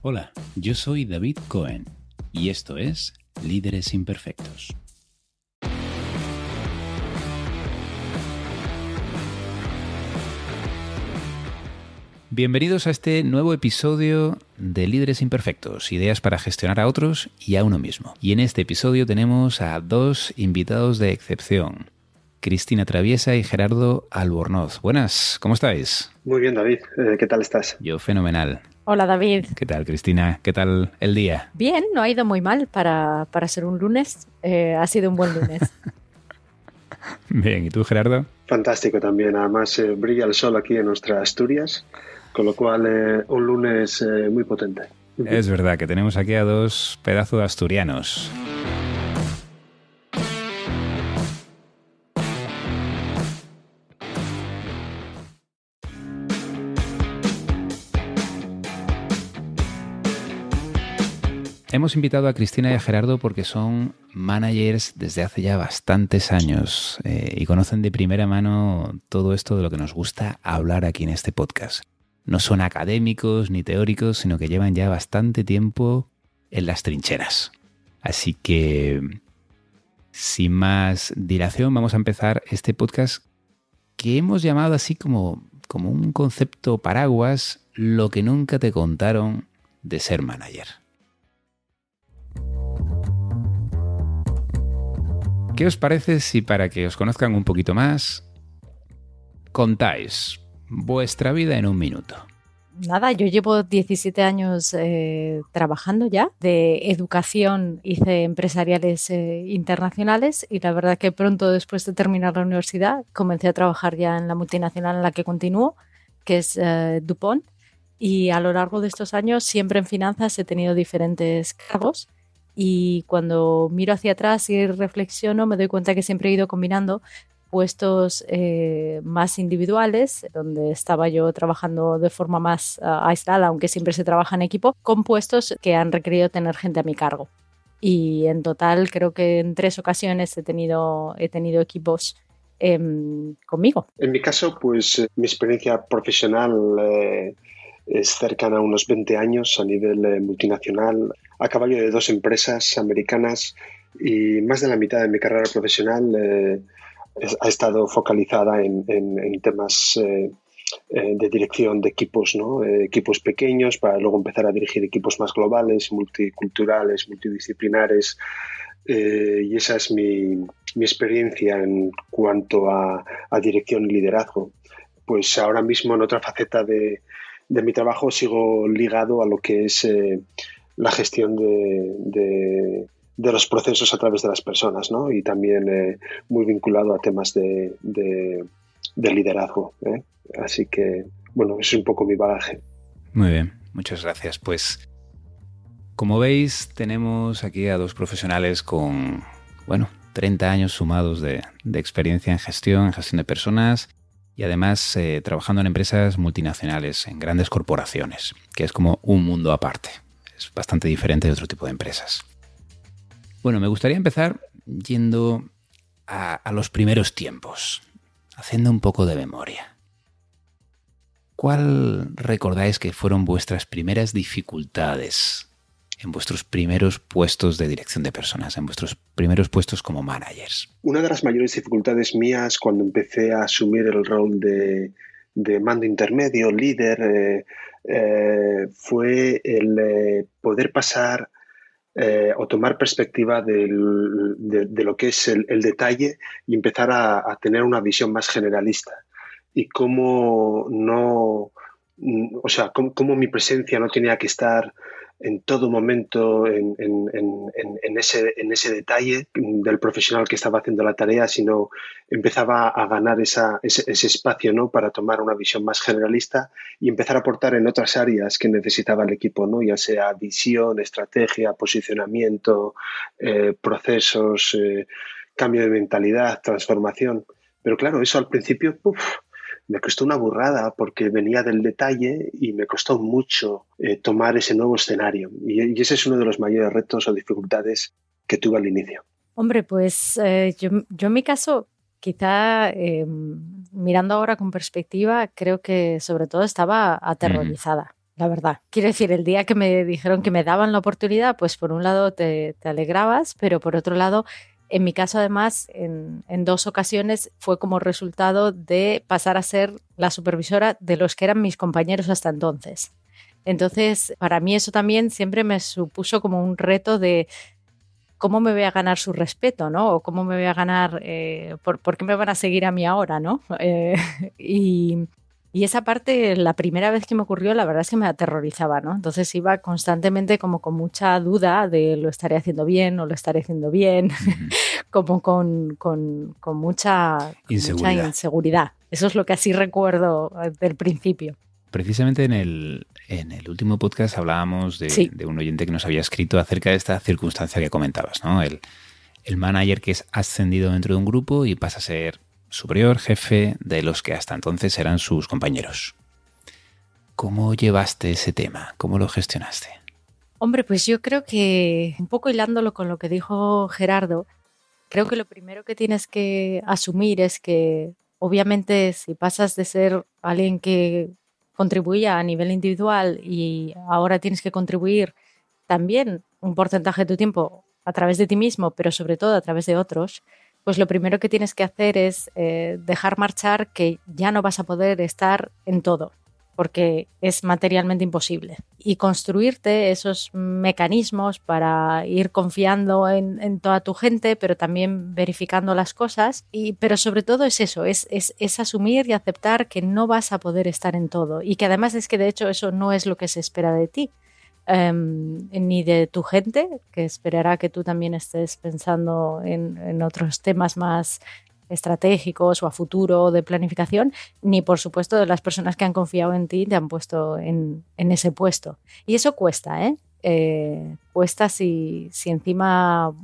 Hola, yo soy David Cohen y esto es Líderes Imperfectos. Bienvenidos a este nuevo episodio de Líderes Imperfectos, ideas para gestionar a otros y a uno mismo. Y en este episodio tenemos a dos invitados de excepción, Cristina Traviesa y Gerardo Albornoz. Buenas, ¿cómo estáis? Muy bien, David. Eh, ¿Qué tal estás? Yo fenomenal. Hola David. ¿Qué tal, Cristina? ¿Qué tal el día? Bien, no ha ido muy mal para, ser un lunes. Eh, ha sido un buen lunes. Bien, ¿y tú, Gerardo? Fantástico también. Además, eh, brilla el sol aquí en nuestras Asturias, con lo cual un lunes muy potente. Es verdad que tenemos aquí a dos pedazos de asturianos. Hemos invitado a Cristina y a Gerardo porque son managers desde hace ya bastantes años eh, y conocen de primera mano todo esto de lo que nos gusta hablar aquí en este podcast. No son académicos ni teóricos, sino que llevan ya bastante tiempo en las trincheras. Así que, sin más dilación, vamos a empezar este podcast que hemos llamado así como, como un concepto paraguas, lo que nunca te contaron de ser manager. ¿Qué os parece si para que os conozcan un poquito más, contáis vuestra vida en un minuto? Nada, yo llevo 17 años eh, trabajando ya. De educación hice empresariales eh, internacionales y la verdad que pronto después de terminar la universidad comencé a trabajar ya en la multinacional en la que continúo, que es eh, DuPont. Y a lo largo de estos años siempre en finanzas he tenido diferentes cargos y cuando miro hacia atrás y reflexiono me doy cuenta que siempre he ido combinando puestos eh, más individuales, donde estaba yo trabajando de forma más ah, aislada, aunque siempre se trabaja en equipo, con puestos que han requerido tener gente a mi cargo. Y en total creo que en tres ocasiones he tenido, he tenido equipos em, conmigo. En mi caso, pues mi experiencia profesional eh, es cercana a unos 20 años a nivel eh, multinacional, a caballo de dos empresas americanas y más de la mitad de mi carrera profesional eh, ha estado focalizada en, temas eh, de dirección de equipos, ¿no? equipos pequeños para luego empezar a dirigir equipos más globales, multiculturales, multidisciplinares. y esa es mi, experiencia en cuanto a, a dirección y liderazgo. Pues ahora mismo en otra faceta de, de mi trabajo sigo ligado a lo que es eh, la gestión de, los procesos a través de las personas, ¿no? Y también eh, muy vinculado a temas de, liderazgo. ¿eh? Así que, bueno, es un poco mi bagaje. Muy bien, muchas gracias. Pues, como veis, tenemos aquí a dos profesionales con, bueno, 30 años sumados de, de experiencia en gestión, en gestión de personas y además eh, trabajando en empresas multinacionales, en grandes corporaciones, que es como un mundo aparte. Es bastante diferente de otro tipo de empresas. Bueno, me gustaría empezar yendo a, a los primeros tiempos, haciendo un poco de memoria. ¿Cuál recordáis que fueron vuestras primeras dificultades en vuestros primeros puestos de dirección de personas, en vuestros primeros puestos como managers? Una de las mayores dificultades mías cuando empecé a asumir el rol de, mando intermedio, líder, eh, eh, fue el eh, poder pasar o tomar perspectiva de, lo que es el, detalle y empezar a, tener una visión más generalista. Y cómo no, o sea, cómo mi presencia no tenía que estar en todo momento en, ese, en ese detalle del profesional que estaba haciendo la tarea, sino empezaba a ganar ese, espacio ¿no? para tomar una visión más generalista y empezar a aportar en otras áreas que necesitaba el equipo, ¿no? ya sea visión, estrategia, posicionamiento, eh, procesos, eh, cambio de mentalidad, transformación. Pero claro, eso al principio, me costó una burrada porque venía del detalle y me costó mucho eh, tomar ese nuevo escenario. Y, ese es uno de los mayores retos o dificultades que tuve al inicio. Hombre, pues eh, yo, en mi caso, quizá em, mirando ahora con perspectiva, creo que sobre todo estaba aterrorizada. la verdad. Quiero decir, el día que me dijeron que me daban la oportunidad, pues por un lado te, te alegrabas, pero por otro lado en mi caso, además, en, dos ocasiones fue como resultado de pasar a ser la supervisora de los que eran mis compañeros hasta entonces. Entonces, para mí eso también siempre me supuso como un reto de cómo me voy a ganar su respeto, ¿no? O cómo me voy a ganar, eh, por, qué me van a seguir a mí ahora, ¿no? Eh, y, y esa parte, la primera vez que me ocurrió, la verdad es que me aterrorizaba, ¿no? Entonces iba constantemente como con mucha duda de lo estaré haciendo bien o lo estaré haciendo bien, como con, con, mucha, inseguridad. Eso es lo que así recuerdo eh, del principio. Precisamente en el, en el último podcast hablábamos de, de, un oyente que nos había escrito acerca de esta circunstancia que comentabas, ¿no? El, el manager que es ascendido dentro de un grupo y pasa a ser superior, jefe de los que hasta entonces eran sus compañeros. ¿Cómo llevaste ese tema? ¿Cómo lo gestionaste? Hombre, pues yo creo que un poco hilándolo con lo que dijo Gerardo, creo que lo primero que tienes que asumir es que obviamente si pasas de ser alguien que contribuía a nivel individual y ahora tienes que contribuir también un porcentaje de tu tiempo a través de ti mismo, pero sobre todo a través de otros, pues lo primero que tienes que hacer es eh, dejar marchar que ya no vas a poder estar en todo, porque es materialmente imposible. Y construirte esos mecanismos para ir confiando en, toda tu gente, pero también verificando las cosas. Y, pero sobre todo es eso, es, es asumir y aceptar que no vas a poder estar en todo. Y que además es que de hecho eso no es lo que se espera de ti. Em, ni de tu gente, que esperará que tú también estés pensando en, otros temas más estratégicos o a futuro de planificación, ni por supuesto de las personas que han confiado en ti y te han puesto en, ese puesto. Y eso cuesta, ¿eh? eh cuesta si, si, encima,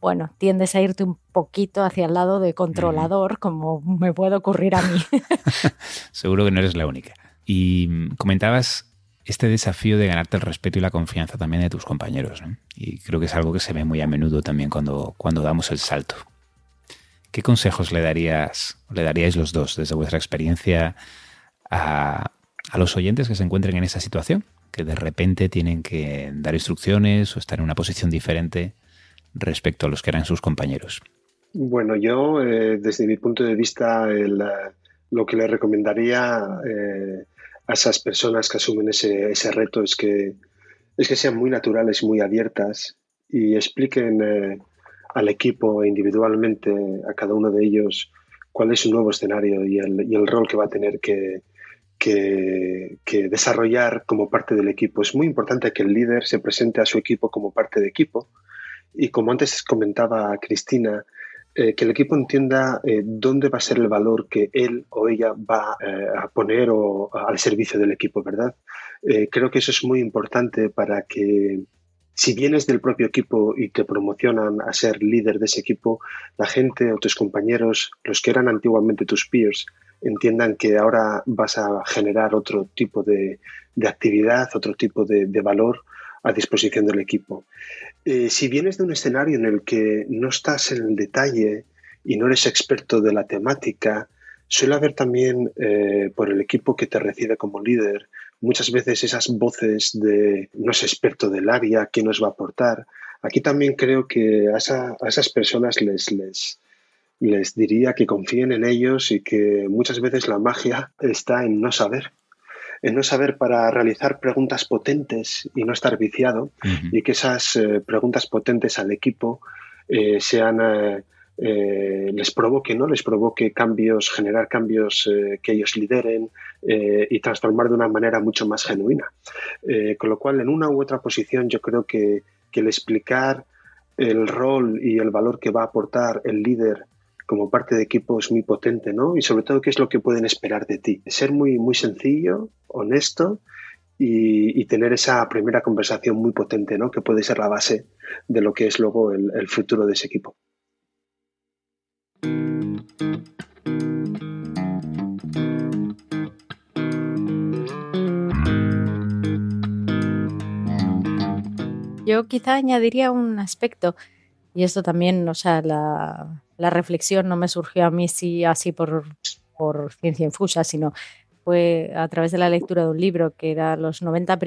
bueno, tiendes a irte un poquito hacia el lado de controlador, como me puede ocurrir a mí. Seguro que no eres la única. Y mm, comentabas este desafío de ganarte el respeto y la confianza también de tus compañeros. Y creo que es algo que se ve muy a menudo también cuando, cuando damos el salto. ¿Qué consejos le darías, le daríais los dos desde vuestra experiencia a, a los oyentes que se encuentren en esa situación? Que de repente tienen que dar instrucciones o estar en una posición diferente respecto a los que eran sus compañeros. Bueno, yo eh, desde mi punto de vista lo que le recomendaría eh, a esas personas que asumen ese, ese reto es que, es que sean muy naturales, muy abiertas y expliquen eh, al equipo individualmente, a cada uno de ellos, cuál es su nuevo escenario y el, y el rol que va a tener que, que, que, desarrollar como parte del equipo. Es muy importante que el líder se presente a su equipo como parte de equipo. Y como antes comentaba Cristina, eh, que el equipo entienda eh, dónde va a ser el valor que él o ella va eh, a poner o, al servicio del equipo, ¿verdad? creo que eso es muy importante para que si vienes del propio equipo y te promocionan a ser líder de ese equipo, la gente o tus compañeros, los que eran antiguamente tus peers, entiendan que ahora vas a generar otro tipo de, de actividad, otro tipo de, de valor a disposición del equipo. Eh, si vienes de un escenario en el que no estás en el detalle y no eres experto de la temática, suele haber también eh, por el equipo que te recibe como líder muchas veces esas voces de no es experto del área, ¿qué nos va a aportar? Aquí también creo que a, a esas personas les, les, les diría que confíen en ellos y que muchas veces la magia está en no saber en no saber para realizar preguntas potentes y no estar viciado y que esas eh, preguntas potentes al equipo eh, sean eh, les provoque, ¿no? Les provoque cambios, generar cambios que ellos lideren y transformar de una manera mucho más genuina. con lo cual, en una u otra posición, yo creo que, que el explicar el rol y el valor que va a aportar el líder como parte de equipo es muy potente, ¿no? Y sobre todo, ¿qué es lo que pueden esperar de ti? Ser muy, muy sencillo, honesto y, tener esa primera conversación muy potente, ¿no? Que puede ser la base de lo que es luego el, el futuro de ese equipo. Yo quizá añadiría un aspecto, y esto también, o sea, la, la reflexión no me surgió a mí sí, así por, ciencia infusa, sino fue a través de la lectura de un libro que era Los 90,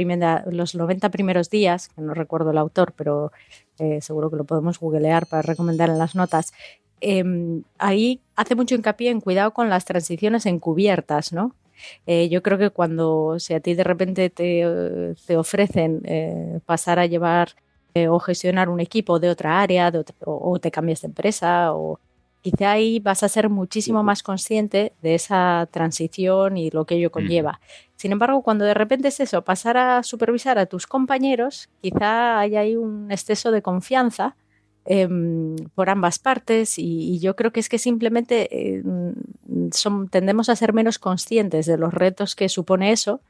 los 90 primeros días, que no recuerdo el autor, pero eh, seguro que lo podemos googlear para recomendar en las notas. Em, ahí hace mucho hincapié en cuidado con las transiciones encubiertas, ¿no? Eh, yo creo que cuando si a ti de repente te, ofrecen eh, pasar a llevar o gestionar un equipo de otra área o, te cambias de empresa o quizá ahí vas a ser muchísimo más consciente de esa transición y lo que ello conlleva. Sin embargo, cuando de repente es eso, pasar a supervisar a tus compañeros, quizá haya ahí un exceso de confianza em, por ambas partes y, yo creo que es que simplemente eh, tendemos a ser menos conscientes de los retos que supone eso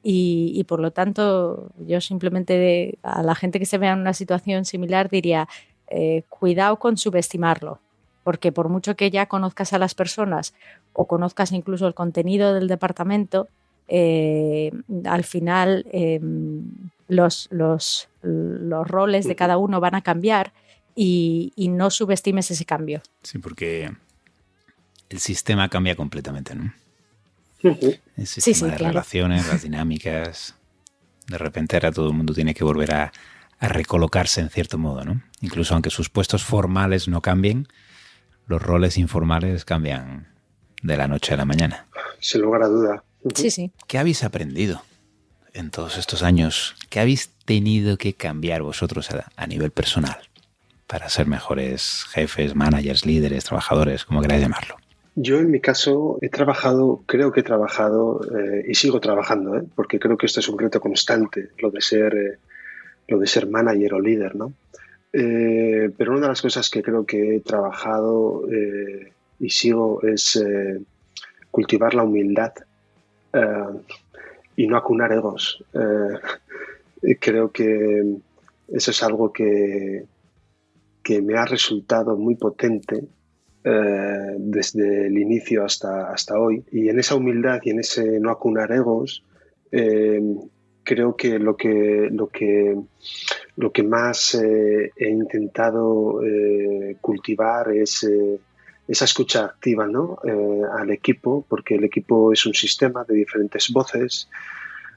y, por lo tanto yo simplemente a la gente que se vea en una situación similar diría eh, cuidado con subestimarlo porque por mucho que ya conozcas a las personas o conozcas incluso el contenido del departamento, eh, al final em, los, los, los, roles de cada uno van a cambiar y, no subestimes ese cambio. Sí, porque el sistema cambia completamente, ¿no? El sistema de relaciones, las dinámicas. De repente ahora todo el mundo tiene que volver a, a recolocarse en cierto modo, ¿no? Incluso aunque sus puestos formales no cambien, los roles informales cambian de la noche a la mañana. Sin lugar a duda. Sí, sí. ¿Qué habéis aprendido en todos estos años? ¿Qué habéis tenido que cambiar vosotros a, nivel personal para ser mejores jefes, managers, líderes, trabajadores, como queráis llamarlo? Yo en mi caso he trabajado, creo que he trabajado eh, y sigo trabajando, ¿eh? porque creo que esto es un reto constante, lo de ser, eh, lo de ser manager o líder, ¿no? Eh, pero una de las cosas que creo que he trabajado eh, y sigo es eh, cultivar la humildad y no acunar egos. creo que eso es algo que, que me ha resultado muy potente desde el inicio hasta, hasta hoy. Y en esa humildad y en ese no acunar egos, creo que lo que, lo que, lo que más eh, he intentado eh, cultivar es eh, esa escucha activa ¿no? al equipo, porque el equipo es un sistema de diferentes voces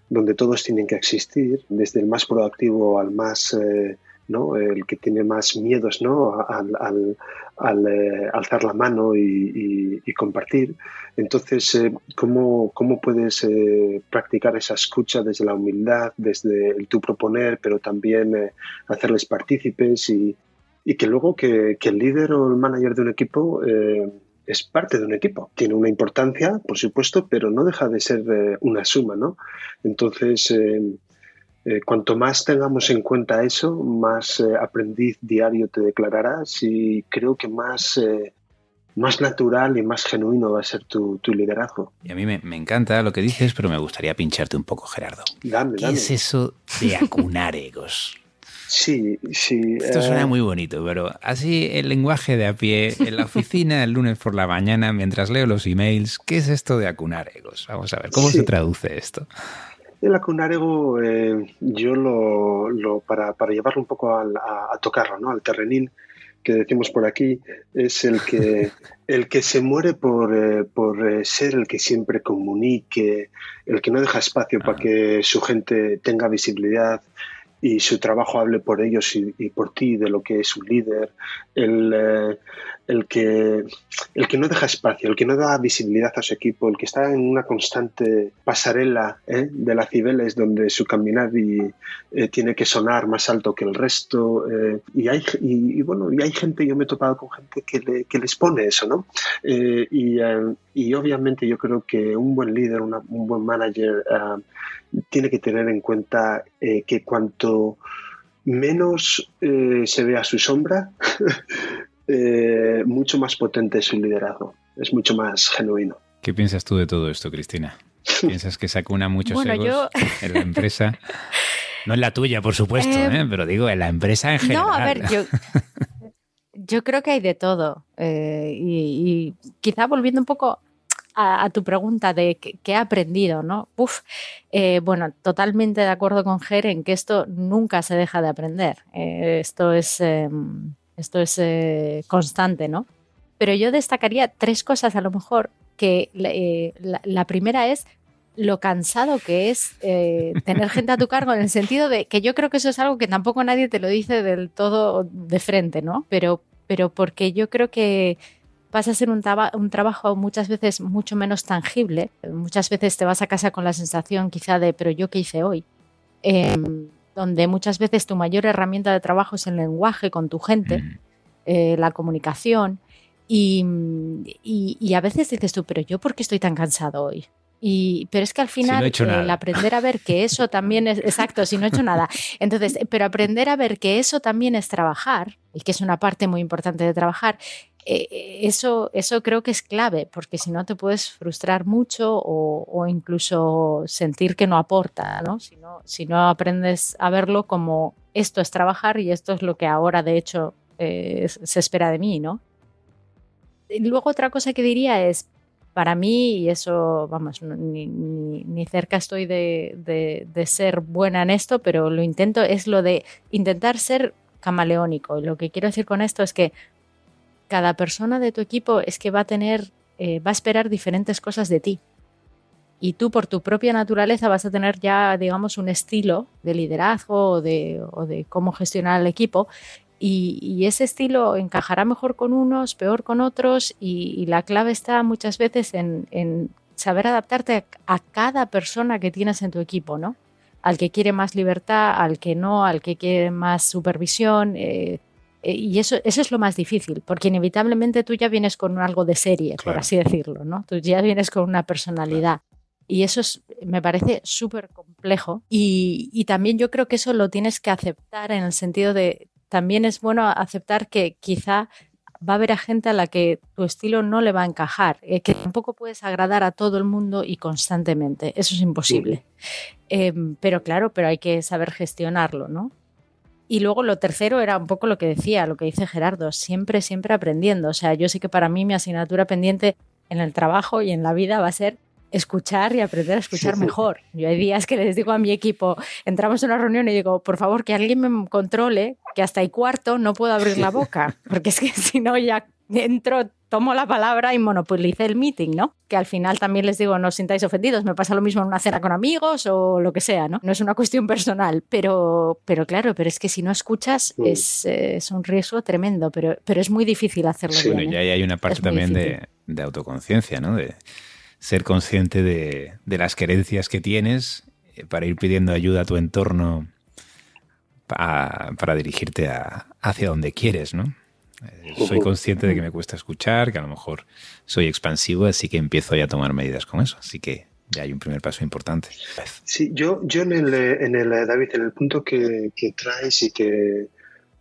donde todos tienen que existir, desde el más proactivo al más ¿no? el que tiene más miedos ¿no? al, al, eh, alzar la mano y, compartir. Entonces, eh, ¿cómo, ¿cómo, puedes eh, practicar esa escucha desde la humildad, desde el tú proponer, pero también hacerles partícipes y, y que luego que, que, el líder o el manager de un equipo es parte de un equipo. Tiene una importancia, por supuesto, pero no deja de ser una suma, ¿no? Entonces, eh, cuanto más tengamos en cuenta eso, más eh, aprendiz diario te declararás y creo que más, eh, más natural y más genuino va a ser tu, liderazgo. Y a mí me, encanta lo que dices, pero me gustaría pincharte un poco, Gerardo. Dame, ¿Qué es eso de acunar egos? Sí, sí. Esto suena muy bonito, pero así el lenguaje de a pie, en la oficina el lunes por la mañana, mientras leo los emails, ¿qué es esto de acunar egos? Vamos a ver, ¿cómo se traduce esto? El acunarego, eh, yo lo, para, para, llevarlo un poco a, tocarlo, ¿no? al terrenín que decimos por aquí, es el que, el que se muere por, eh, por eh, ser el que siempre comunique, el que no deja espacio para que su gente tenga visibilidad, y su trabajo hable por ellos y, por ti de lo que es un líder, el, eh, el, que, el que no deja espacio, el que no da visibilidad a su equipo, el que está en una constante pasarela ¿eh? de la Cibeles donde su caminar eh, tiene que sonar más alto que el resto. y, hay, y, bueno, y hay gente, yo me he topado con gente que, le, que les pone eso, ¿no? Y, obviamente yo creo que un buen líder, un buen manager, tiene que tener en cuenta eh, que cuanto menos eh, se vea su sombra, eh, mucho más potente es su liderazgo, es mucho más genuino. ¿Qué piensas tú de todo esto, Cristina? ¿Piensas que sacuna muchos bueno, egos en la empresa? No en la tuya, por supuesto, pero digo, en la empresa en general. No, a ver, yo, yo creo que hay de todo. y, quizá volviendo un poco a, tu pregunta de qué, he aprendido, ¿no? Uf, eh, bueno, totalmente de acuerdo con Ger en que esto nunca se deja de aprender. Eh, esto es, em, esto es eh, constante, ¿no? Pero yo destacaría tres cosas a lo mejor que la, primera es lo cansado que es tener gente a tu cargo en el sentido de que yo creo que eso es algo que tampoco nadie te lo dice del todo de frente, ¿no? Pero, pero porque yo creo que pasa a ser un, un, trabajo muchas veces mucho menos tangible. Muchas veces te vas a casa con la sensación quizá de, pero yo qué hice hoy. Em, donde muchas veces tu mayor herramienta de trabajo es el lenguaje con tu gente, eh, la comunicación. Y, y, a veces dices tú, pero yo por qué estoy tan cansado hoy? Y, pero es que al final el aprender a ver que eso también es, exacto, si no he hecho nada. Entonces, pero aprender a ver que eso también es trabajar, y que es una parte muy importante de trabajar, eh, eso, eso creo que es clave, porque si no te puedes frustrar mucho o, incluso sentir que no aporta, ¿no? Si, ¿no? si no aprendes a verlo como esto es trabajar y esto es lo que ahora de hecho eh, se espera de mí, ¿no? Y luego otra cosa que diría es, para mí, y eso, vamos, ni, cerca estoy de, ser buena en esto, pero lo intento, es lo de intentar ser camaleónico. Y lo que quiero decir con esto es que cada persona de tu equipo es que va a tener, eh, va a esperar diferentes cosas de ti. Y tú, por tu propia naturaleza, vas a tener ya, digamos, un estilo de liderazgo o de, cómo gestionar el equipo y, ese estilo encajará mejor con unos, peor con otros y, la clave está muchas veces en, saber adaptarte a, cada persona que tienes en tu equipo, ¿no? Al que quiere más libertad, al que no, al que quiere más supervisión. Eh, y eso, eso es lo más difícil, porque inevitablemente tú ya vienes con algo de serie, por así decirlo, ¿no? Tú ya vienes con una personalidad. Y eso me parece súper complejo. Y, y, también yo creo que eso lo tienes que aceptar en el sentido de también es bueno aceptar que quizá va a haber a gente a la que tu estilo no le va a encajar, eh, que tampoco puedes agradar a todo el mundo y constantemente. Eso es imposible. Em, pero claro, pero hay que saber gestionarlo, ¿no? Y luego lo tercero era un poco lo que decía, lo que dice Gerardo, siempre, siempre aprendiendo. O sea, yo sé que para mí mi asignatura pendiente en el trabajo y en la vida va a ser escuchar y aprender a escuchar mejor. Yo hay días que les digo a mi equipo, entramos en una reunión y digo, por favor, que alguien me controle, que hasta el cuarto no puedo abrir la boca, porque es que si no ya entro, tomo la palabra y monopolice el meeting, ¿no? Que al final también les digo, no os sintáis ofendidos, me pasa lo mismo en una cena con amigos o lo que sea, ¿no? No es una cuestión personal, pero, pero claro, pero es que si no escuchas es, es, un riesgo tremendo, pero, pero es muy difícil hacerlo bien. Bueno, y ¿eh? hay una parte también de, de autoconciencia, ¿no? De, ser consciente de, las querencias que tienes eh, para ir pidiendo ayuda a tu entorno para dirigirte hacia donde quieres, ¿no? Eh, soy consciente de que me cuesta escuchar, que a lo mejor soy expansivo, así que empiezo ya a tomar medidas con eso. Así que ya hay un primer paso importante. Sí, yo, yo en, el, en el, David, en el punto que, traes y que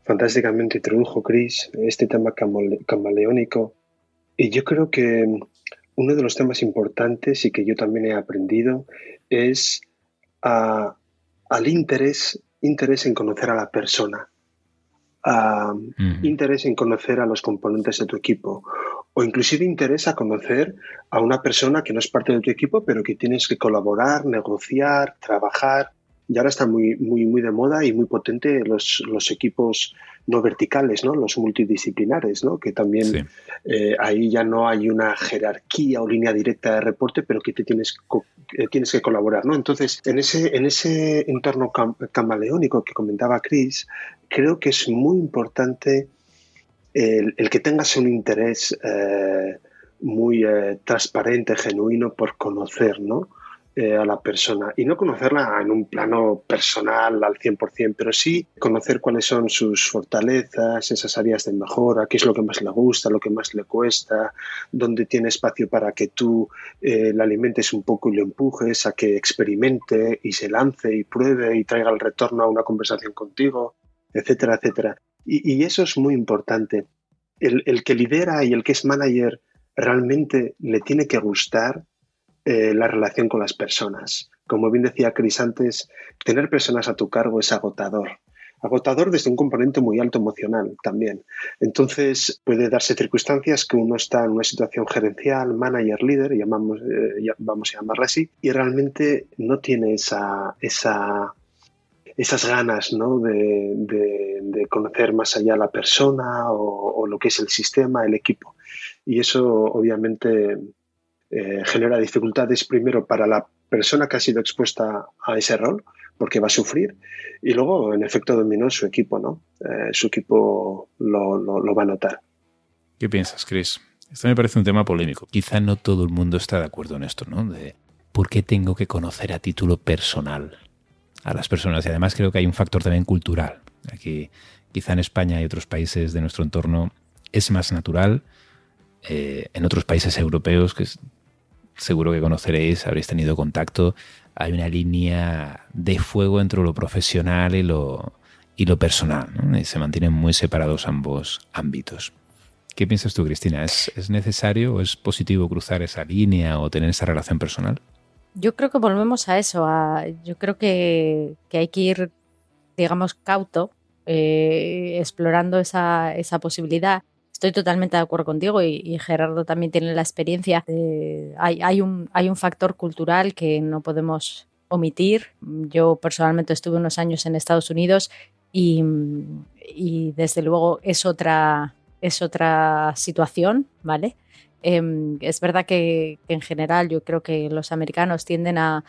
fantásticamente introdujo Chris, este tema camaleónico, y yo creo que uno de los temas importantes y que yo también he aprendido es al interés, interés en conocer a la persona, interés en conocer a los componentes de tu equipo. O inclusive interés a conocer a una persona que no es parte de tu equipo pero que tienes que colaborar, negociar, trabajar y ahora está muy, muy, muy de moda y muy potente los, los equipos no verticales, ¿no? los multidisciplinares, ¿no? que también eh, ahí ya no hay una jerarquía o línea directa de reporte, pero que te tienes, eh, tienes que colaborar. ¿no? Entonces, en ese, en ese entorno camaleónico que comentaba Chris, creo que es muy importante el, que tengas un interés eh, muy transparente, genuino por conocer, ¿no? Eh, a la persona y no conocerla en un plano personal al 100%, pero sí conocer cuáles son sus fortalezas, esas áreas de mejora, qué es lo que más le gusta, lo que más le cuesta, dónde tiene espacio para que tú eh, le alimentes un poco y le empujes a que experimente y se lance y pruebe y traiga el retorno a una conversación contigo, etcétera, etcétera. Y, eso es muy importante. El, el que lidera y el que es manager realmente le tiene que gustar eh, la relación con las personas. Como bien decía Cris antes, tener personas a tu cargo es agotador. Agotador desde un componente muy alto emocional también. Entonces puede darse circunstancias que uno está en una situación gerencial, manager, líder, llamamos, eh, vamos a llamarla así, y realmente no tiene esa, esa esas ganas ¿no? de, conocer más allá la persona o, lo que es el sistema, el equipo. Y eso obviamente eh, genera dificultades primero para la persona que ha sido expuesta a ese rol, porque va a sufrir, y luego, en efecto, dominó su equipo, ¿no? Eh, su equipo lo, lo, va a notar. ¿Qué piensas, Chris? Esto me parece un tema polémico. Quizá no todo el mundo está de acuerdo en esto, ¿no? Por qué tengo que conocer a título personal a las personas. Y además creo que hay un factor también cultural. Aquí, quizá en España y otros países de nuestro entorno es más natural. Eh, en otros países europeos, que seguro que conoceréis, habréis tenido contacto, hay una línea de fuego entre lo profesional y lo, personal. Y se mantienen muy separados ambos ámbitos. ¿Qué piensas tú, Cristina? ¿Es, ¿Es necesario o es positivo cruzar esa línea o tener esa relación personal? Yo creo que volvemos a eso. yo creo que, hay que ir, digamos, cauto, eh, explorando esa, posibilidad. Estoy totalmente de acuerdo contigo y, Gerardo también tiene la experiencia. hay, hay, un, hay un factor cultural que no podemos omitir. Yo personalmente estuve unos años en Estados Unidos y, y desde luego es otra, es otra situación, ¿vale? Em, es verdad que, en general yo creo que los americanos tienden a,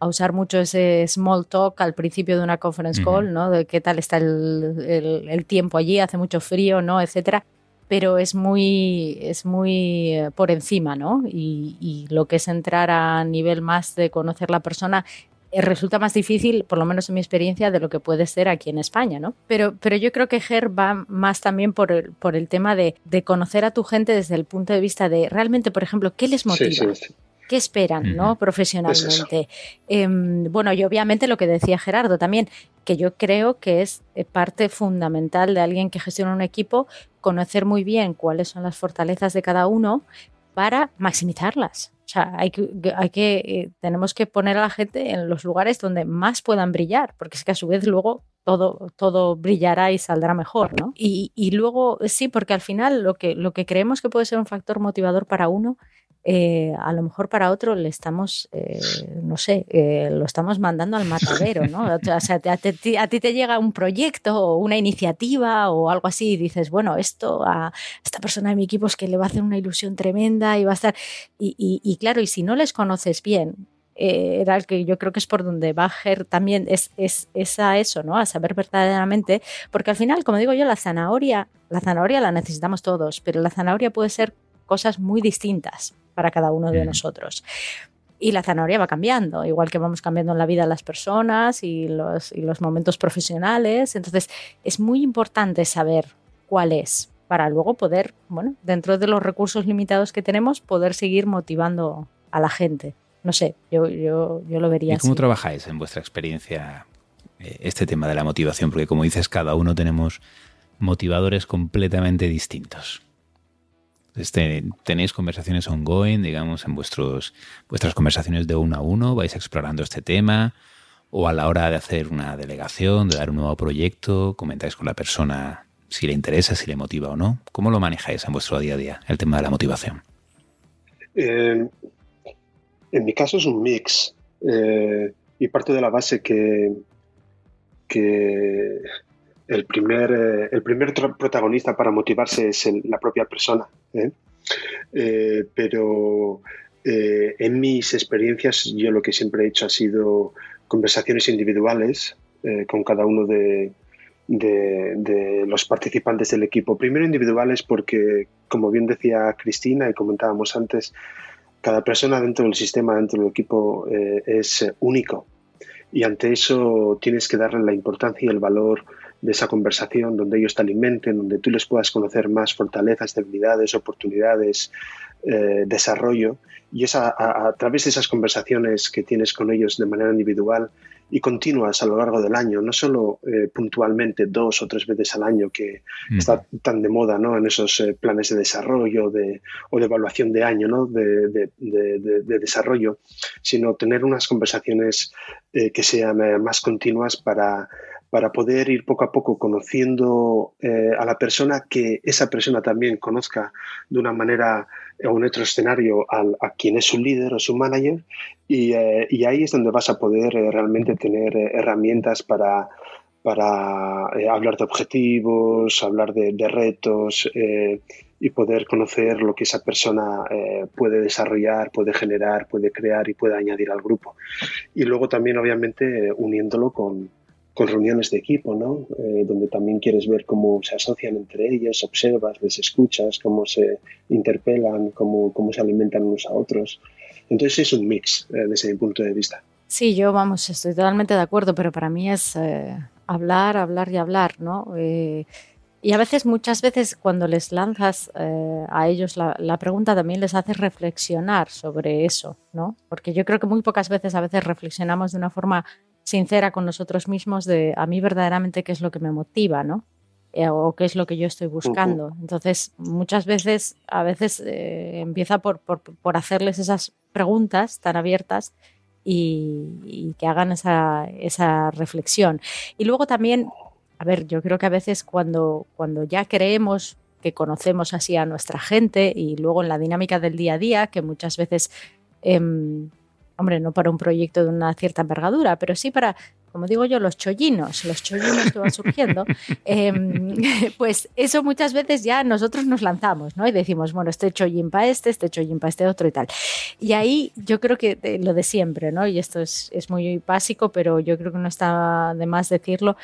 usar mucho ese small talk al principio de una conference call, ¿no? De qué tal está el, tiempo allí, hace mucho frío, ¿no? Etcétera. Pero es muy, es muy eh, por encima, ¿no? Y, y, lo que es entrar a nivel más de conocer la persona eh, resulta más difícil, por lo menos en mi experiencia, de lo que puede ser aquí en España, ¿no? Pero, pero yo creo que GER va más también por el, por el tema de, conocer a tu gente desde el punto de vista de realmente, por ejemplo, ¿qué les motiva? ¿Qué esperan, no? Profesionalmente. Em, bueno, y obviamente lo que decía Gerardo también, que yo creo que es eh, parte fundamental de alguien que gestiona un equipo, conocer muy bien cuáles son las fortalezas de cada uno para maximizarlas. O sea, hay que, hay que, eh, tenemos que poner a la gente en los lugares donde más puedan brillar, porque es que a su vez luego todo, todo brillará y saldrá mejor, ¿no? Y, y luego, sí, porque al final lo que, lo que creemos que puede ser un factor motivador para uno eh, a lo mejor para otro le estamos, eh, no sé, eh, lo estamos mandando al matadero, ¿no? O sea, a, ti te llega un proyecto o una iniciativa o algo así y dices, bueno, esto a esta persona de mi equipo es que le va a hacer una ilusión tremenda y va a estar... Y, claro, y si no les conoces bien, era el que yo creo que es por donde va Ger también, es, es, es, a eso, ¿no? A saber verdaderamente, porque al final, como digo yo, la zanahoria, la zanahoria la necesitamos todos, pero la zanahoria puede ser cosas muy distintas para cada uno de nosotros. Y la zanahoria va cambiando, igual que vamos cambiando en la vida las personas y los, y los momentos profesionales. Entonces, es muy importante saber cuál es para luego poder, bueno, dentro de los recursos limitados que tenemos, poder seguir motivando a la gente. No sé, yo, yo, yo lo vería ¿Y cómo trabajáis en vuestra experiencia eh, este tema de la motivación? Porque como dices, cada uno tenemos motivadores completamente distintos. Este, tenéis conversaciones ongoing, digamos, en vuestros, vuestras conversaciones de uno a uno, vais explorando este tema, o a la hora de hacer una delegación, de dar un nuevo proyecto, comentáis con la persona si le interesa, si le motiva o no. ¿Cómo lo manejáis en vuestro día a día, el tema de la motivación? Eh, en mi caso es un mix. Eh, y parte de la base que, que el primer, eh, el primer protagonista para motivarse es la propia persona. ¿eh? Eh, pero en mis experiencias yo lo que siempre he hecho ha sido conversaciones individuales con cada uno de, de, los participantes del equipo. Primero individuales porque, como bien decía Cristina y comentábamos antes, cada persona dentro del sistema, dentro del equipo es único. Y ante eso tienes que darle la importancia y el valor de esa conversación donde ellos te alimenten, donde tú les puedas conocer más fortalezas, debilidades, oportunidades, eh, desarrollo. Y es a, través de esas conversaciones que tienes con ellos de manera individual y continuas a lo largo del año, no solo eh, puntualmente dos o tres veces al año que está tan de moda ¿no? en esos eh, planes de desarrollo de, o de evaluación de año ¿no? de, de, desarrollo, sino tener unas conversaciones que sean más continuas para para poder ir poco a poco conociendo eh, a la persona, que esa persona también conozca de una manera o en otro escenario a quien es su líder o su manager y, eh, ahí es donde vas a poder eh, realmente tener herramientas para, para hablar de objetivos, hablar de, retos y poder conocer lo que esa persona eh, puede desarrollar, puede generar, puede crear y puede añadir al grupo. Y luego también, obviamente, uniéndolo con, con reuniones de equipo, ¿no? Eh, donde también quieres ver cómo se asocian entre ellos, observas, les escuchas, cómo se interpelan, cómo, cómo se alimentan unos a otros. Entonces es un mix eh, desde mi punto de vista. Sí, yo vamos, estoy totalmente de acuerdo, pero para mí es hablar, hablar y hablar, ¿no? Y a veces, muchas veces, cuando les lanzas eh, a ellos la, pregunta, también les haces reflexionar sobre eso, ¿no? Porque yo creo que muy pocas veces, a veces reflexionamos de una forma sincera con nosotros mismos de a mí verdaderamente qué es lo que me motiva, ¿no? Eh, o qué es lo que yo estoy buscando. Entonces, muchas veces, a veces eh, empieza por, por, hacerles esas preguntas tan abiertas y, y que hagan esa, esa reflexión. Y luego también a ver, yo creo que a veces cuando, cuando ya creemos que conocemos así a nuestra gente y luego en la dinámica del día a día, que muchas veces, em, hombre, no para un proyecto de una cierta envergadura, pero sí para, como digo yo, los chollinos, los chollinos que van surgiendo, em, pues eso muchas veces ya nosotros nos lanzamos, ¿no? Y decimos, bueno, este chollín para este, este chollín para este otro y tal. Y ahí yo creo que lo de siempre, ¿no? Y esto es, es muy básico, pero yo creo que no está de más decirlo,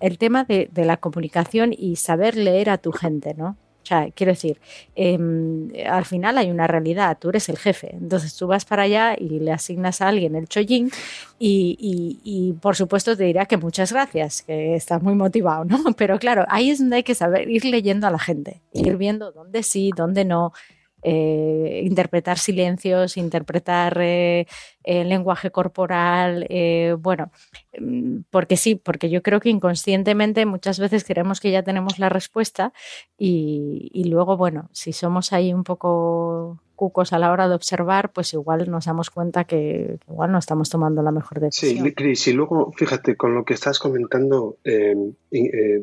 el tema de, la comunicación y saber leer a tu gente, ¿no? O sea, quiero decir, em, al final hay una realidad, tú eres el jefe, entonces tú vas para allá y le asignas a alguien el chollín y, por supuesto te dirá que muchas gracias, que estás muy motivado, ¿no? Pero claro, ahí es donde hay que saber ir leyendo a la gente, ir viendo dónde sí, dónde no, eh, interpretar silencios, interpretar eh, el lenguaje corporal, eh, bueno, mm, porque sí, porque yo creo que inconscientemente muchas veces creemos que ya tenemos la respuesta y, luego, bueno, si somos ahí un poco cucos a la hora de observar, pues igual nos damos cuenta que, igual no estamos tomando la mejor decisión. Sí, Cris, y luego, fíjate, con lo que estás comentando,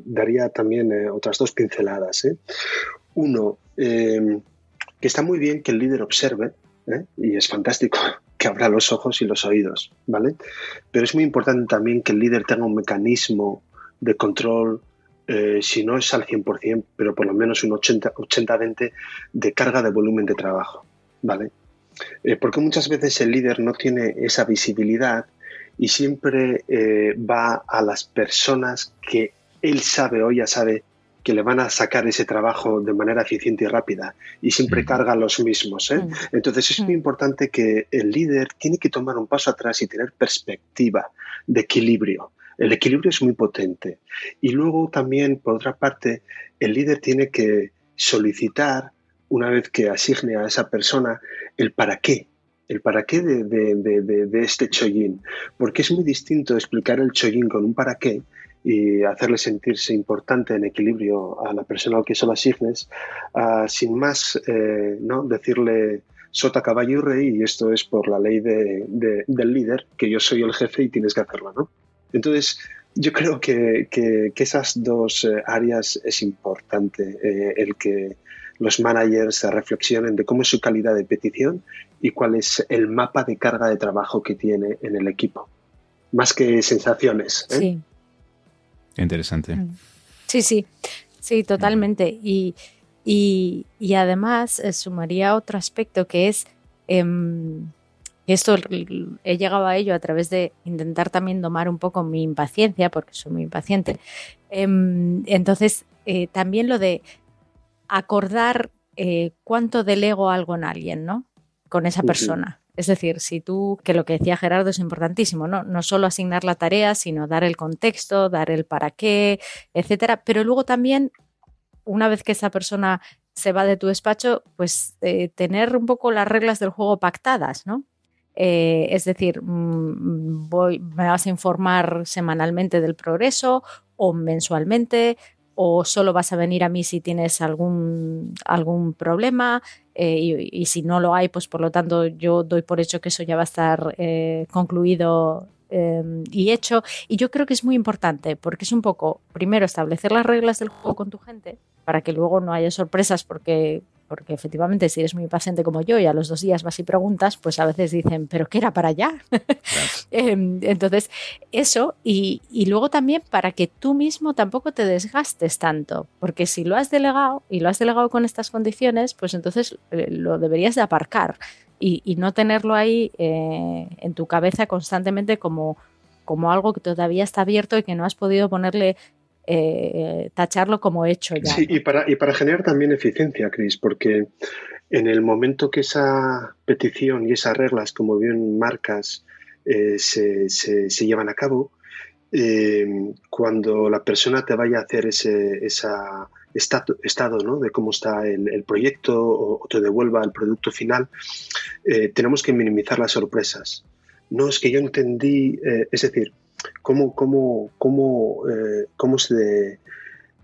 daría también otras dos pinceladas. Uno, que está muy bien que el líder observe, ¿eh? y es fantástico que abra los ojos y los oídos, ¿vale? Pero es muy importante también que el líder tenga un mecanismo de control, eh, si no es al 100%, pero por lo menos un 80-20 de carga de volumen de trabajo, ¿vale? Eh, porque muchas veces el líder no tiene esa visibilidad y siempre va a las personas que él sabe o ya sabe que le van a sacar ese trabajo de manera eficiente y rápida y siempre carga los mismos. ¿eh? Entonces es muy importante que el líder tiene que tomar un paso atrás y tener perspectiva de equilibrio. El equilibrio es muy potente. Y luego también, por otra parte, el líder tiene que solicitar, una vez que asigne a esa persona, el para qué el para qué de, de, este chollín. Porque es muy distinto explicar el chollín con un para qué y hacerle sentirse importante en equilibrio a la persona al que son las signes, sin más, eh, ¿no? decirle sota, caballo y rey, y esto es por la ley de, del líder, que yo soy el jefe y tienes que hacerlo. ¿no? Entonces, yo creo que, que, esas dos eh, áreas es importante, eh, el que los managers reflexionen de cómo es su calidad de petición y cuál es el mapa de carga de trabajo que tiene en el equipo. Más que sensaciones. Sí. Interesante. Mm. Sí, sí, sí, totalmente. Y, y, además eh, sumaría otro aspecto que es, em, esto he llegado a ello a través de intentar también domar un poco mi impaciencia, porque soy muy impaciente. Em, entonces, eh, también lo de acordar eh, cuánto delego algo en alguien, ¿no? Con esa persona. Es decir, si tú, que lo que decía Gerardo es importantísimo, ¿no? No solo asignar la tarea, sino dar el contexto, dar el para qué, etcétera. Pero luego también, una vez que esa persona se va de tu despacho, pues eh, tener un poco las reglas del juego pactadas, ¿no? Eh, es decir, mm, me vas a informar semanalmente del progreso o mensualmente o solo vas a venir a mí si tienes algún, algún problema eh, y, si no lo hay, pues por lo tanto yo doy por hecho que eso ya va a estar eh, concluido em, y hecho. Y yo creo que es muy importante porque es un poco, primero, establecer las reglas del juego con tu gente para que luego no haya sorpresas porque porque efectivamente si eres muy impaciente como yo y a los dos días vas y preguntas, pues a veces dicen, pero ¿qué era para allá? Em, entonces, eso, y, luego también para que tú mismo tampoco te desgastes tanto, porque si lo has delegado y lo has delegado con estas condiciones, pues entonces eh, lo deberías de aparcar y, no tenerlo ahí eh, en tu cabeza constantemente como, como algo que todavía está abierto y que no has podido ponerle eh, tacharlo como hecho ya. Sí, y para, y para generar también eficiencia, Cris, porque en el momento que esa petición y esas reglas, como bien marcas, eh, se, se, llevan a cabo, eh, cuando la persona te vaya a hacer ese esa estado, ¿no? de cómo está el, proyecto o, te devuelva el producto final, tenemos que minimizar las sorpresas. No es que yo entendí, es decir, cómo, cómo, cómo, eh, cómo se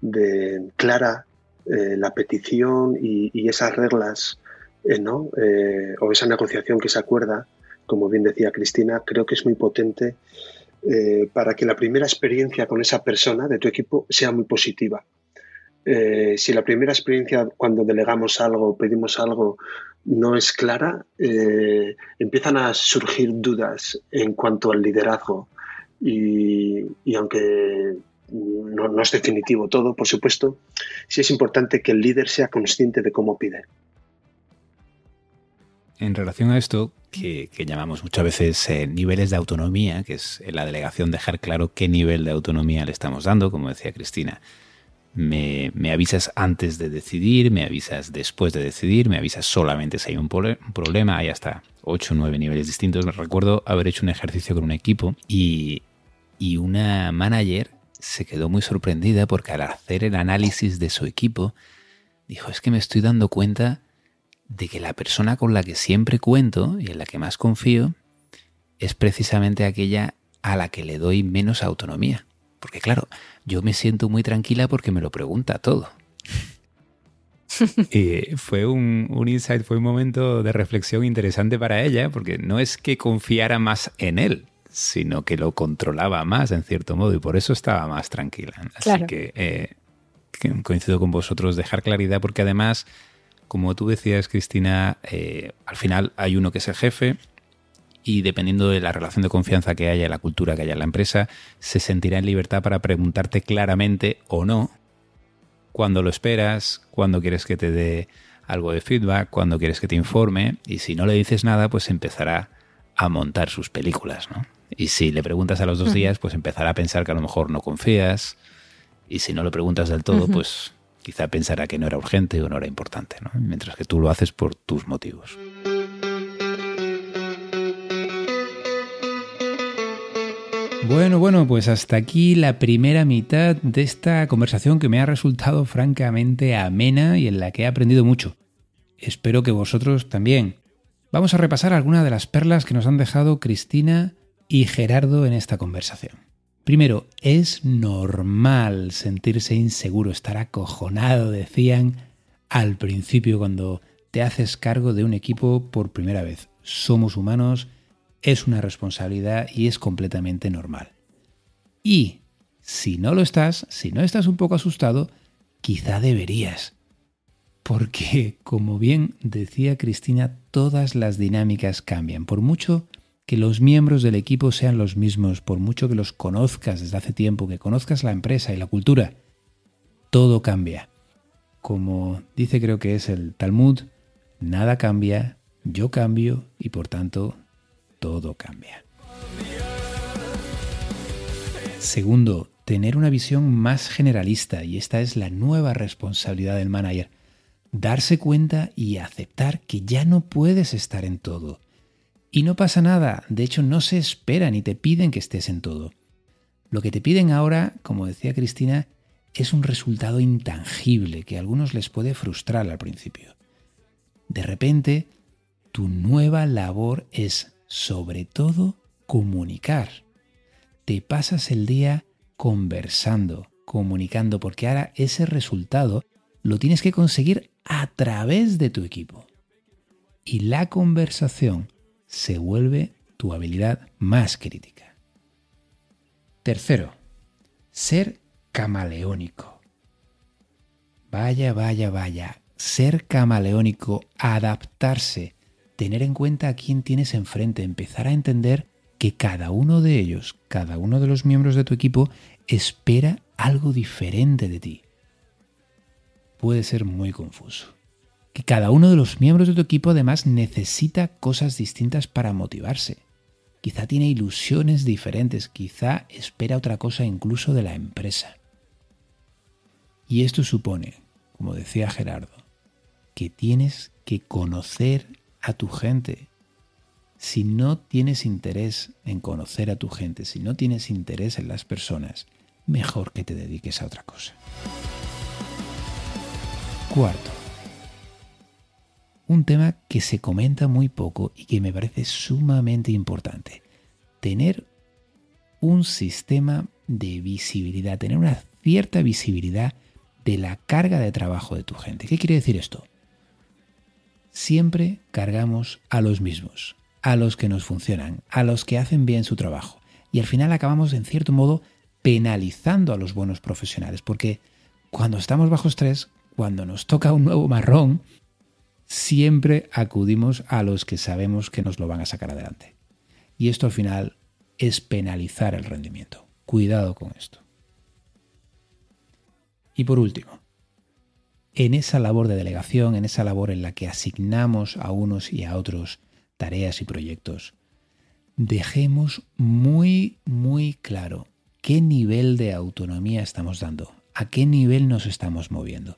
declara eh, la petición y, esas reglas, eh, ¿no? o esa negociación que se acuerda, como bien decía Cristina, creo que es muy potente para que la primera experiencia con esa persona de tu equipo sea muy positiva. si la primera experiencia cuando delegamos algo, pedimos algo, no es clara, empiezan a surgir dudas en cuanto al liderazgo, y, aunque no, es definitivo todo, por supuesto, sí es importante que el líder sea consciente de cómo pide. En relación a esto, que, llamamos muchas veces eh, niveles de autonomía, que es la delegación dejar claro qué nivel de autonomía le estamos dando, como decía Cristina. Me, avisas antes de decidir, me avisas después de decidir, me avisas solamente si hay un, un problema, hay hasta 8 o 9 niveles distintos. Me recuerdo haber hecho un ejercicio con un equipo y y una manager se quedó muy sorprendida porque al hacer el análisis de su equipo, dijo, es que me estoy dando cuenta de que la persona con la que siempre cuento y en la que más confío es precisamente aquella a la que le doy menos autonomía. Porque claro, yo me siento muy tranquila porque me lo pregunta todo. y fue un, un, insight, fue un momento de reflexión interesante para ella, porque no es que confiara más en él, sino que lo controlaba más en cierto modo y por eso estaba más tranquila. Así eh, que coincido con vosotros, dejar claridad porque además, como tú decías, Cristina, eh, al final hay uno que es el jefe y dependiendo de la relación de confianza que haya, la cultura que haya en la empresa, se sentirá en libertad para preguntarte claramente o no cuándo lo esperas, cuándo quieres que te dé algo de feedback, cuándo quieres que te informe y si no le dices nada, pues empezará a montar sus películas, ¿no? Y si le preguntas a los dos días, pues empezará a pensar que a lo mejor no confías. Y si no lo preguntas del todo, pues quizá pensará que no era urgente o no era importante, ¿no? Mientras que tú lo haces por tus motivos. Bueno, bueno, pues hasta aquí la primera mitad de esta conversación que me ha resultado francamente amena y en la que he aprendido mucho. Espero que vosotros también. Vamos a repasar algunas de las perlas que nos han dejado Cristina y Gerardo en esta conversación. Primero, es normal sentirse inseguro, estar acojonado, decían al principio cuando te haces cargo de un equipo por primera vez. Somos humanos, es una responsabilidad y es completamente normal. Y si no lo estás, si no estás un poco asustado, quizá deberías. Porque, como bien decía Cristina, todas las dinámicas cambian. Por mucho que los miembros del equipo sean los mismos, por mucho que los conozcas desde hace tiempo, que conozcas la empresa y la cultura, todo cambia. Como dice creo que es el Talmud, nada cambia, yo cambio y por tanto todo cambia. Segundo, tener una visión más generalista y esta es la nueva responsabilidad del manager. Darse cuenta y aceptar que ya no puedes estar en todo y no pasa nada, de hecho no se espera ni te piden que estés en todo. Lo que te piden ahora, como decía Cristina, es un resultado intangible que a algunos les puede frustrar al principio. De repente, tu nueva labor es, sobre todo, comunicar. Te pasas el día conversando, comunicando, porque ahora ese resultado lo tienes que conseguir a través de tu equipo. Y la conversación se vuelve tu habilidad más crítica. Tercero, ser camaleónico. Vaya, vaya, vaya, ser camaleónico, adaptarse, tener en cuenta a quién tienes enfrente, empezar a entender que cada uno de ellos, cada uno de los miembros de tu equipo, espera algo diferente de ti. Puede ser muy confuso. Que cada uno de los miembros de tu equipo además necesita cosas distintas para motivarse. Quizá tiene ilusiones diferentes, quizá espera otra cosa incluso de la empresa. Y esto supone, como decía Gerardo, que tienes que conocer a tu gente. Si no tienes interés en conocer a tu gente, si no tienes interés en las personas, mejor que te dediques a otra cosa. Cuarto, un tema que se comenta muy poco y que me parece sumamente importante. Tener un sistema de visibilidad, tener una cierta visibilidad de la carga de trabajo de tu gente. ¿Qué quiere decir esto? Siempre cargamos a los mismos, a los que nos funcionan, a los que hacen bien su trabajo. Y al final acabamos, en cierto modo, penalizando a los buenos profesionales, porque cuando estamos bajo estrés, cuando nos toca un nuevo marrón, siempre acudimos a los que sabemos que nos lo van a sacar adelante. Y esto al final es penalizar el rendimiento. Cuidado con esto. Y por último, en esa labor de delegación, en esa labor en la que asignamos a unos y a otros tareas y proyectos, dejemos muy, muy claro qué nivel de autonomía estamos dando, a qué nivel nos estamos moviendo.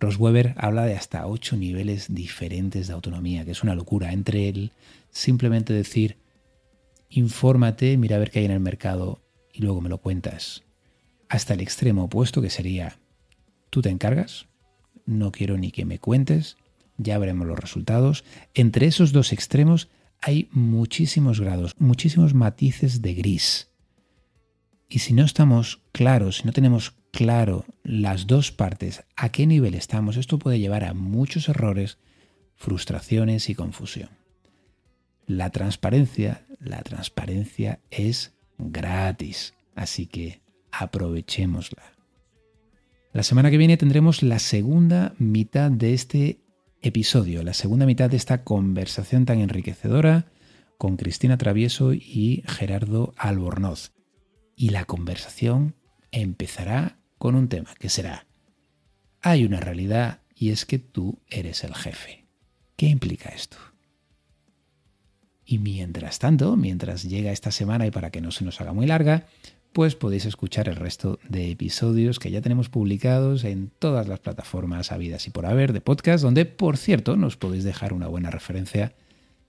Ross Weber habla de hasta ocho niveles diferentes de autonomía, que es una locura. Entre él, simplemente decir, infórmate, mira a ver qué hay en el mercado y luego me lo cuentas. Hasta el extremo opuesto, que sería, tú te encargas, no quiero ni que me cuentes, ya veremos los resultados. Entre esos dos extremos hay muchísimos grados, muchísimos matices de gris. Y si no estamos claros, si no tenemos claro las dos partes, a qué nivel estamos, esto puede llevar a muchos errores, frustraciones y confusión. La transparencia, la transparencia es gratis, así que aprovechémosla. La semana que viene tendremos la segunda mitad de este episodio, la segunda mitad de esta conversación tan enriquecedora con Cristina Travieso y Gerardo Albornoz. Y la conversación empezará con un tema que será, hay una realidad y es que tú eres el jefe. ¿Qué implica esto? Y mientras tanto, mientras llega esta semana y para que no se nos haga muy larga, pues podéis escuchar el resto de episodios que ya tenemos publicados en todas las plataformas habidas y por haber de podcast, donde por cierto nos podéis dejar una buena referencia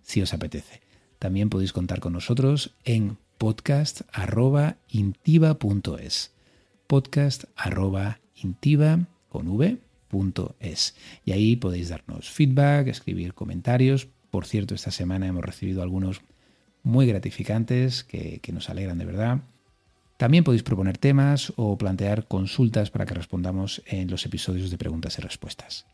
si os apetece. También podéis contar con nosotros en podcast.intiva.es podcast.intiva con v.es. Y ahí podéis darnos feedback, escribir comentarios. Por cierto, esta semana hemos recibido algunos muy gratificantes que nos alegran de verdad. También podéis proponer temas o plantear consultas para que respondamos en los episodios de preguntas y respuestas.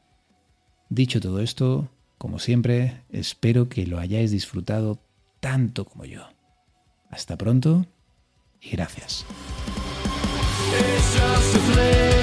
Dicho todo esto, como siempre, espero que lo hayáis disfrutado tanto como yo. Hasta pronto y gracias. It's just a flame.